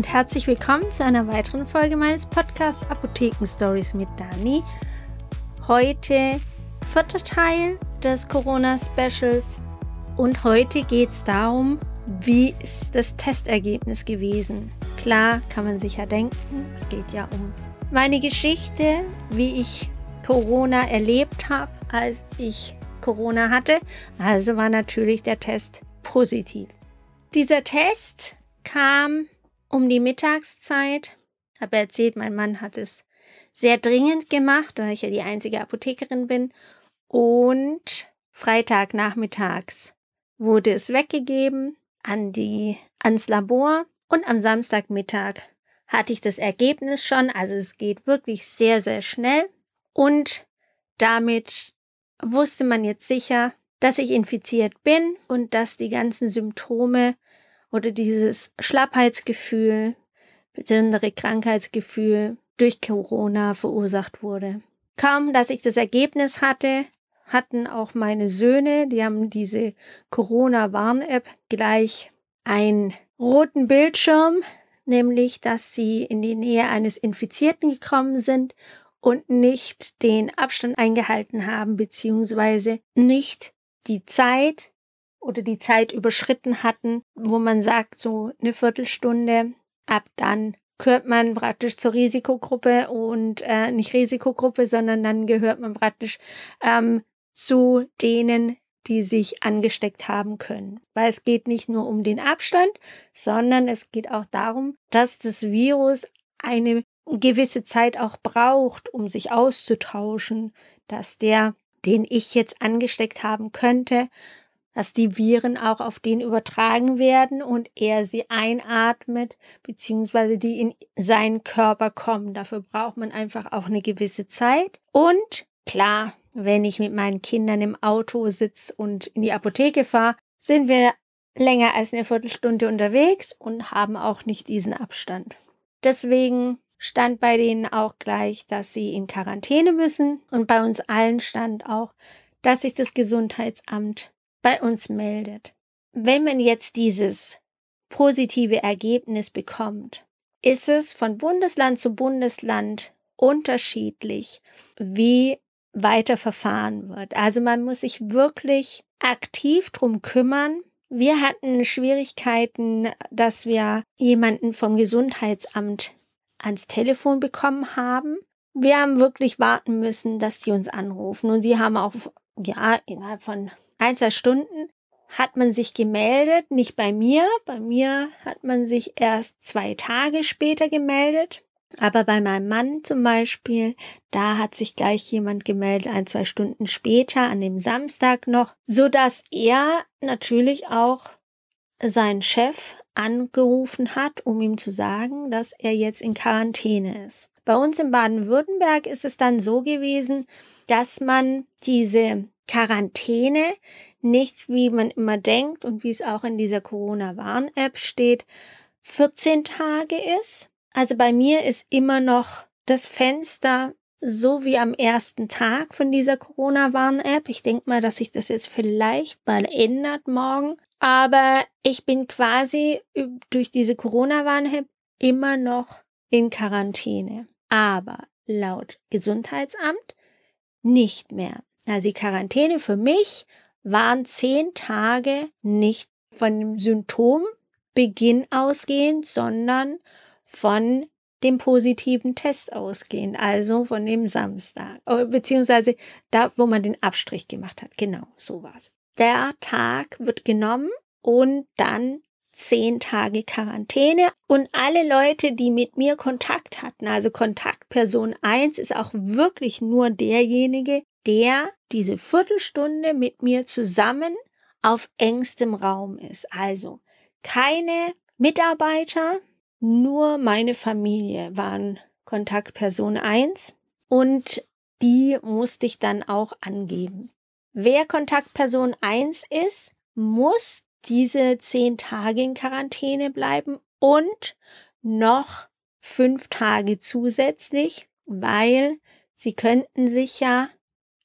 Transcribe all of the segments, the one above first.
Und herzlich willkommen zu einer weiteren Folge meines Podcasts Apotheken Stories mit Dani. Heute vierter Teil des Corona Specials und heute geht es darum, wie ist das Testergebnis gewesen. Klar kann man sich ja denken, es geht ja um meine Geschichte, wie ich Corona erlebt habe, als ich Corona hatte. Also war natürlich der Test positiv. Dieser Test kam um die Mittagszeit. Habe erzählt, mein Mann hat es sehr dringend gemacht, weil ich ja die einzige Apothekerin bin. Und Freitagnachmittags wurde es weggegeben an die, ans Labor. Und am Samstagmittag hatte ich das Ergebnis schon. Also es geht wirklich sehr, sehr schnell. Und damit wusste man jetzt sicher, dass ich infiziert bin und dass die ganzen Symptome oder dieses Schlappheitsgefühl, besondere Krankheitsgefühl durch Corona verursacht wurde. Kaum, dass ich das Ergebnis hatte, hatten auch meine Söhne, die haben diese Corona-Warn-App gleich einen roten Bildschirm, nämlich dass sie in die Nähe eines Infizierten gekommen sind und nicht den Abstand eingehalten haben, beziehungsweise nicht die Zeit oder die Zeit überschritten hatten, wo man sagt, so eine Viertelstunde, ab dann gehört man praktisch zur Risikogruppe und äh, nicht Risikogruppe, sondern dann gehört man praktisch ähm, zu denen, die sich angesteckt haben können. Weil es geht nicht nur um den Abstand, sondern es geht auch darum, dass das Virus eine gewisse Zeit auch braucht, um sich auszutauschen, dass der, den ich jetzt angesteckt haben könnte, dass die Viren auch auf den übertragen werden und er sie einatmet, beziehungsweise die in seinen Körper kommen. Dafür braucht man einfach auch eine gewisse Zeit. Und klar, wenn ich mit meinen Kindern im Auto sitze und in die Apotheke fahre, sind wir länger als eine Viertelstunde unterwegs und haben auch nicht diesen Abstand. Deswegen stand bei denen auch gleich, dass sie in Quarantäne müssen und bei uns allen stand auch, dass sich das Gesundheitsamt bei uns meldet. Wenn man jetzt dieses positive Ergebnis bekommt, ist es von Bundesland zu Bundesland unterschiedlich, wie weiter verfahren wird. Also man muss sich wirklich aktiv drum kümmern. Wir hatten Schwierigkeiten, dass wir jemanden vom Gesundheitsamt ans Telefon bekommen haben. Wir haben wirklich warten müssen, dass die uns anrufen und sie haben auch, ja, innerhalb von ein, zwei Stunden hat man sich gemeldet, nicht bei mir. Bei mir hat man sich erst zwei Tage später gemeldet. Aber bei meinem Mann zum Beispiel, da hat sich gleich jemand gemeldet, ein, zwei Stunden später, an dem Samstag noch, so dass er natürlich auch seinen Chef angerufen hat, um ihm zu sagen, dass er jetzt in Quarantäne ist. Bei uns in Baden-Württemberg ist es dann so gewesen, dass man diese Quarantäne nicht, wie man immer denkt und wie es auch in dieser Corona-Warn-App steht, 14 Tage ist. Also bei mir ist immer noch das Fenster so wie am ersten Tag von dieser Corona-Warn-App. Ich denke mal, dass sich das jetzt vielleicht mal ändert morgen. Aber ich bin quasi durch diese Corona-Warn-App immer noch in Quarantäne. Aber laut Gesundheitsamt nicht mehr. Also die Quarantäne für mich waren zehn Tage nicht von dem Symptombeginn ausgehend, sondern von dem positiven Test ausgehend, also von dem Samstag, äh, beziehungsweise da, wo man den Abstrich gemacht hat. Genau, so war's. Der Tag wird genommen und dann zehn Tage Quarantäne und alle Leute, die mit mir Kontakt hatten, also Kontaktperson 1 ist auch wirklich nur derjenige, der diese Viertelstunde mit mir zusammen auf engstem Raum ist. Also keine Mitarbeiter, nur meine Familie waren Kontaktperson 1 und die musste ich dann auch angeben. Wer Kontaktperson 1 ist, muss diese zehn Tage in Quarantäne bleiben und noch fünf Tage zusätzlich, weil sie könnten sich ja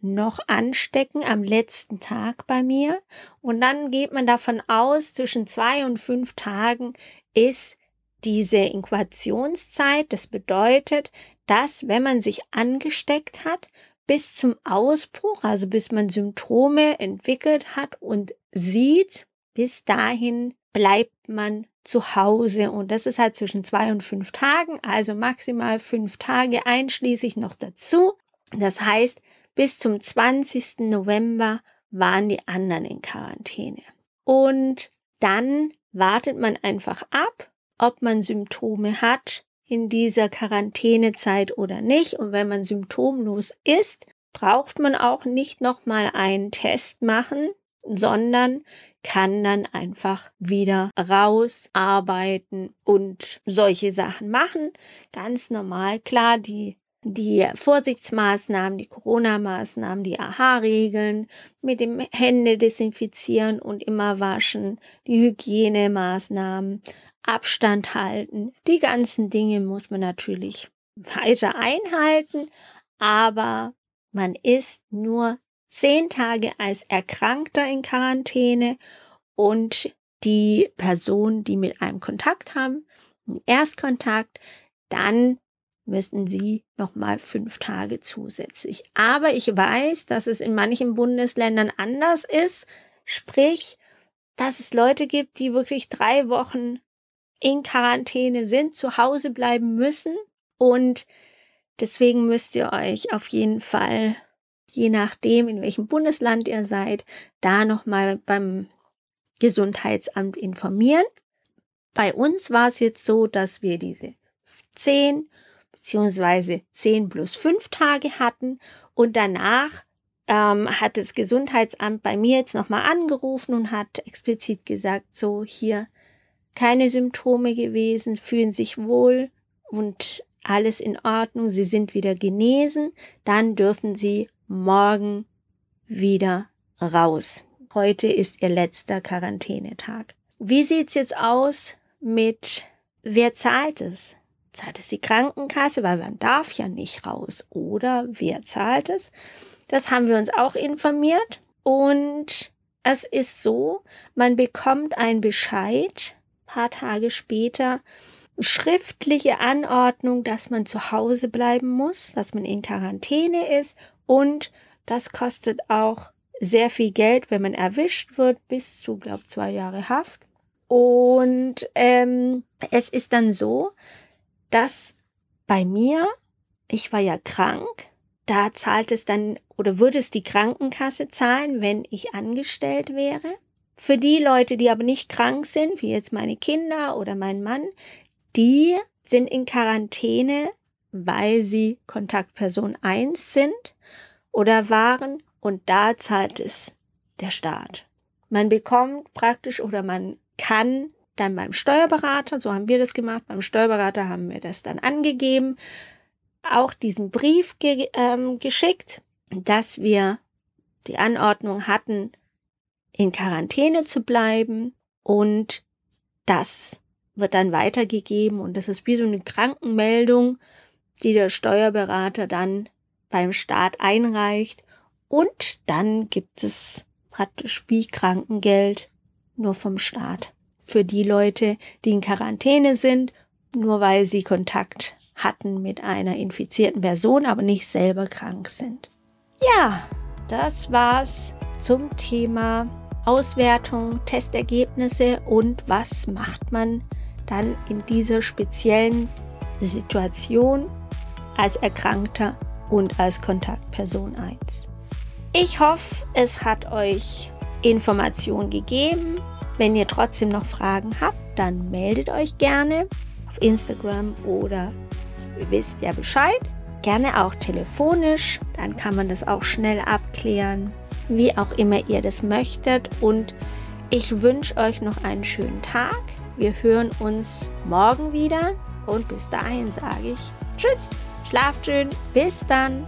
noch anstecken am letzten Tag bei mir. Und dann geht man davon aus, zwischen zwei und fünf Tagen ist diese Inkubationszeit, das bedeutet, dass wenn man sich angesteckt hat, bis zum Ausbruch, also bis man Symptome entwickelt hat und sieht, bis dahin bleibt man zu Hause. Und das ist halt zwischen zwei und fünf Tagen, also maximal fünf Tage einschließlich noch dazu. Das heißt, bis zum 20. November waren die anderen in Quarantäne. Und dann wartet man einfach ab, ob man Symptome hat in dieser Quarantänezeit oder nicht. Und wenn man symptomlos ist, braucht man auch nicht nochmal einen Test machen, sondern kann dann einfach wieder rausarbeiten und solche Sachen machen. Ganz normal, klar, die die Vorsichtsmaßnahmen, die Corona-Maßnahmen, die AHA-Regeln mit dem Hände desinfizieren und immer waschen, die Hygienemaßnahmen, Abstand halten, die ganzen Dinge muss man natürlich weiter einhalten, aber man ist nur zehn Tage als Erkrankter in Quarantäne und die Personen, die mit einem Kontakt haben, einen Erstkontakt, dann müssen sie nochmal fünf Tage zusätzlich. Aber ich weiß, dass es in manchen Bundesländern anders ist, sprich, dass es Leute gibt, die wirklich drei Wochen in Quarantäne sind, zu Hause bleiben müssen und deswegen müsst ihr euch auf jeden Fall je nachdem, in welchem Bundesland ihr seid, da nochmal beim Gesundheitsamt informieren. Bei uns war es jetzt so, dass wir diese 10 bzw. 10 plus 5 Tage hatten und danach ähm, hat das Gesundheitsamt bei mir jetzt nochmal angerufen und hat explizit gesagt, so hier keine Symptome gewesen, fühlen sich wohl und alles in Ordnung, sie sind wieder genesen, dann dürfen sie morgen wieder raus. Heute ist ihr letzter Quarantänetag. Wie sieht's jetzt aus mit wer zahlt es? Zahlt es die Krankenkasse, weil man darf ja nicht raus. Oder wer zahlt es? Das haben wir uns auch informiert. Und es ist so, man bekommt einen Bescheid, paar Tage später, schriftliche Anordnung, dass man zu Hause bleiben muss, dass man in Quarantäne ist und das kostet auch sehr viel Geld, wenn man erwischt wird, bis zu, glaube zwei Jahre Haft. Und ähm, es ist dann so, dass bei mir, ich war ja krank, da zahlt es dann oder würde es die Krankenkasse zahlen, wenn ich angestellt wäre. Für die Leute, die aber nicht krank sind, wie jetzt meine Kinder oder mein Mann, die sind in Quarantäne, weil sie Kontaktperson 1 sind oder waren und da zahlt es der Staat. Man bekommt praktisch oder man kann dann beim Steuerberater, so haben wir das gemacht, beim Steuerberater haben wir das dann angegeben, auch diesen Brief ge ähm, geschickt, dass wir die Anordnung hatten, in Quarantäne zu bleiben und das wird dann weitergegeben und das ist wie so eine Krankenmeldung, die der Steuerberater dann beim Staat einreicht und dann gibt es praktisch wie Krankengeld nur vom Staat für die Leute, die in Quarantäne sind, nur weil sie Kontakt hatten mit einer infizierten Person, aber nicht selber krank sind. Ja, das war's zum Thema Auswertung, Testergebnisse und was macht man dann in dieser speziellen Situation als Erkrankter und als Kontaktperson 1. Ich hoffe, es hat euch Informationen gegeben. Wenn ihr trotzdem noch Fragen habt, dann meldet euch gerne auf Instagram oder ihr wisst ja Bescheid. Gerne auch telefonisch, dann kann man das auch schnell abklären, wie auch immer ihr das möchtet. Und ich wünsche euch noch einen schönen Tag. Wir hören uns morgen wieder und bis dahin sage ich Tschüss. Schlaft schön. Bis dann.